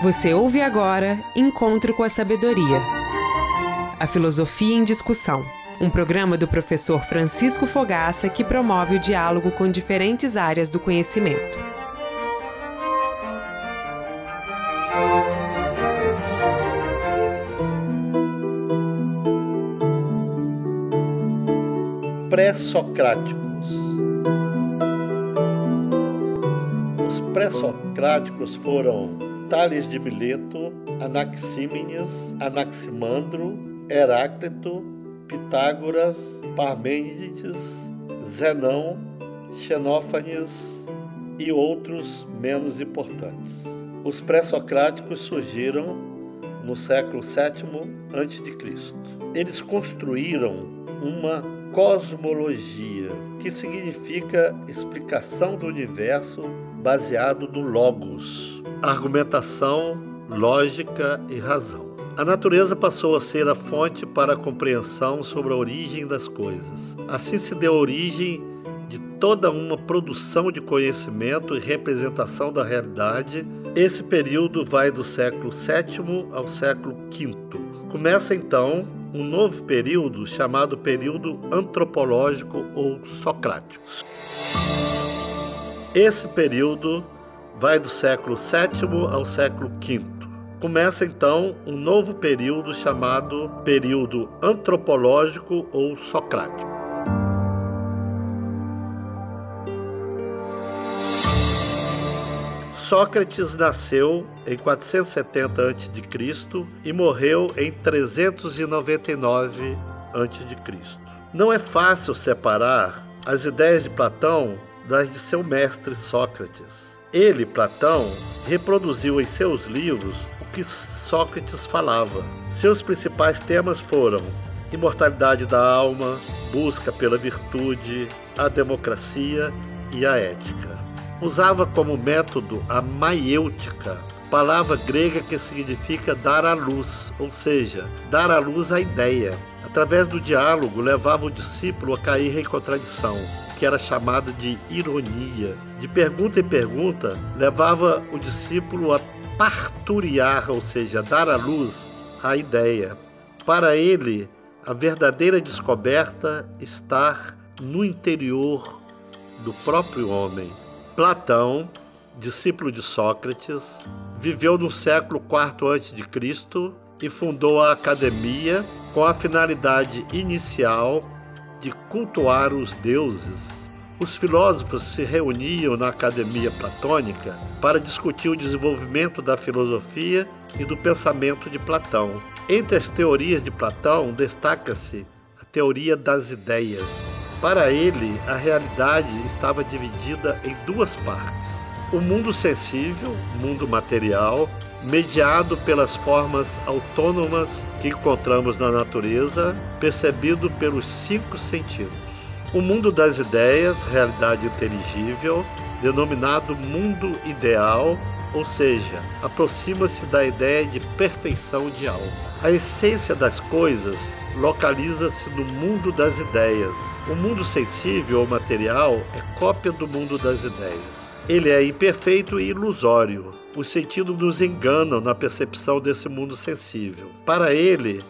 Você ouve agora Encontro com a Sabedoria. A Filosofia em Discussão. Um programa do professor Francisco Fogaça que promove o diálogo com diferentes áreas do conhecimento. Pré-socráticos. Os pré-socráticos foram Tales de Mileto, Anaxímenes, Anaximandro, Heráclito, Pitágoras, Parmênides, Zenão, Xenófanes e outros menos importantes. Os pré-socráticos surgiram no século VII a.C. Eles construíram uma cosmologia, que significa explicação do universo baseado no logos argumentação, lógica e razão. A natureza passou a ser a fonte para a compreensão sobre a origem das coisas. Assim se deu origem de toda uma produção de conhecimento e representação da realidade. Esse período vai do século VII ao século V. Começa então um novo período chamado período antropológico ou socrático. Esse período vai do século VII ao século V. Começa então um novo período chamado período antropológico ou socrático. Sócrates nasceu em 470 a.C. e morreu em 399 a.C. Não é fácil separar as ideias de Platão das de seu mestre Sócrates. Ele, Platão, reproduziu em seus livros o que Sócrates falava. Seus principais temas foram imortalidade da alma, busca pela virtude, a democracia e a ética. Usava como método a maiêutica, palavra grega que significa dar à luz, ou seja, dar à luz a ideia. Através do diálogo, levava o discípulo a cair em contradição que era chamado de ironia. De pergunta em pergunta, levava o discípulo a parturiar, ou seja, dar à luz a ideia. Para ele, a verdadeira descoberta está no interior do próprio homem. Platão, discípulo de Sócrates, viveu no século IV a.C. e fundou a academia com a finalidade inicial de cultuar os deuses, os filósofos se reuniam na academia platônica para discutir o desenvolvimento da filosofia e do pensamento de Platão. Entre as teorias de Platão destaca-se a teoria das ideias. Para ele, a realidade estava dividida em duas partes: o mundo sensível, mundo material, mediado pelas formas autônomas que encontramos na natureza, percebido pelos cinco sentidos. O mundo das ideias, realidade inteligível, denominado mundo ideal, ou seja, aproxima-se da ideia de perfeição de algo. A essência das coisas localiza-se no mundo das ideias. O mundo sensível ou material é cópia do mundo das ideias. Ele é imperfeito e ilusório. Os sentidos nos enganam na percepção desse mundo sensível. Para ele,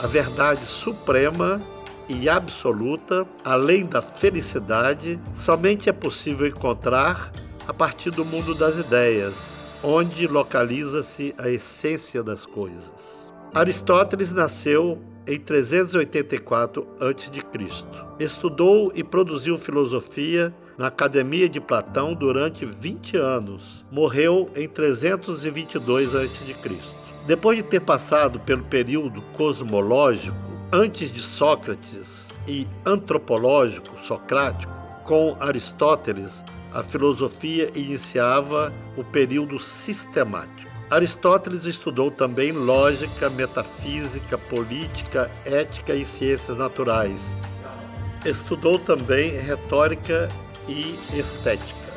a verdade suprema e absoluta, além da felicidade, somente é possível encontrar a partir do mundo das ideias, onde localiza-se a essência das coisas. Aristóteles nasceu em 384 a.C. Estudou e produziu filosofia na Academia de Platão durante 20 anos. Morreu em 322 a.C. Depois de ter passado pelo período cosmológico, antes de Sócrates, e antropológico, socrático, com Aristóteles, a filosofia iniciava o período sistemático. Aristóteles estudou também lógica, metafísica, política, ética e ciências naturais. Estudou também retórica e estética.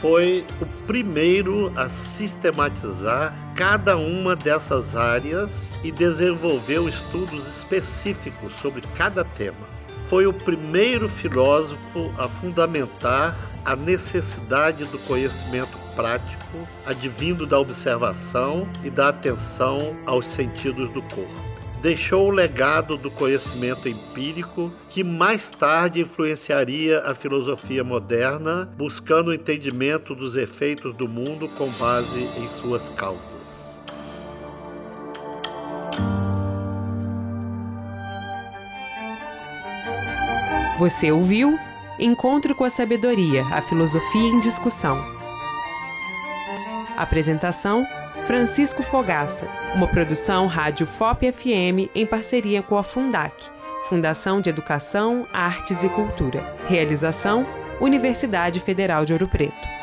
Foi o primeiro a sistematizar cada uma dessas áreas e desenvolveu estudos específicos sobre cada tema. foi o primeiro filósofo a fundamentar a necessidade do conhecimento prático advindo da observação e da atenção aos sentidos do corpo deixou o legado do conhecimento empírico que mais tarde influenciaria a filosofia moderna, buscando o entendimento dos efeitos do mundo com base em suas causas. Você ouviu Encontro com a Sabedoria, a Filosofia em Discussão. Apresentação Francisco Fogaça, uma produção Rádio FOP FM em parceria com a Fundac, Fundação de Educação, Artes e Cultura. Realização Universidade Federal de Ouro Preto.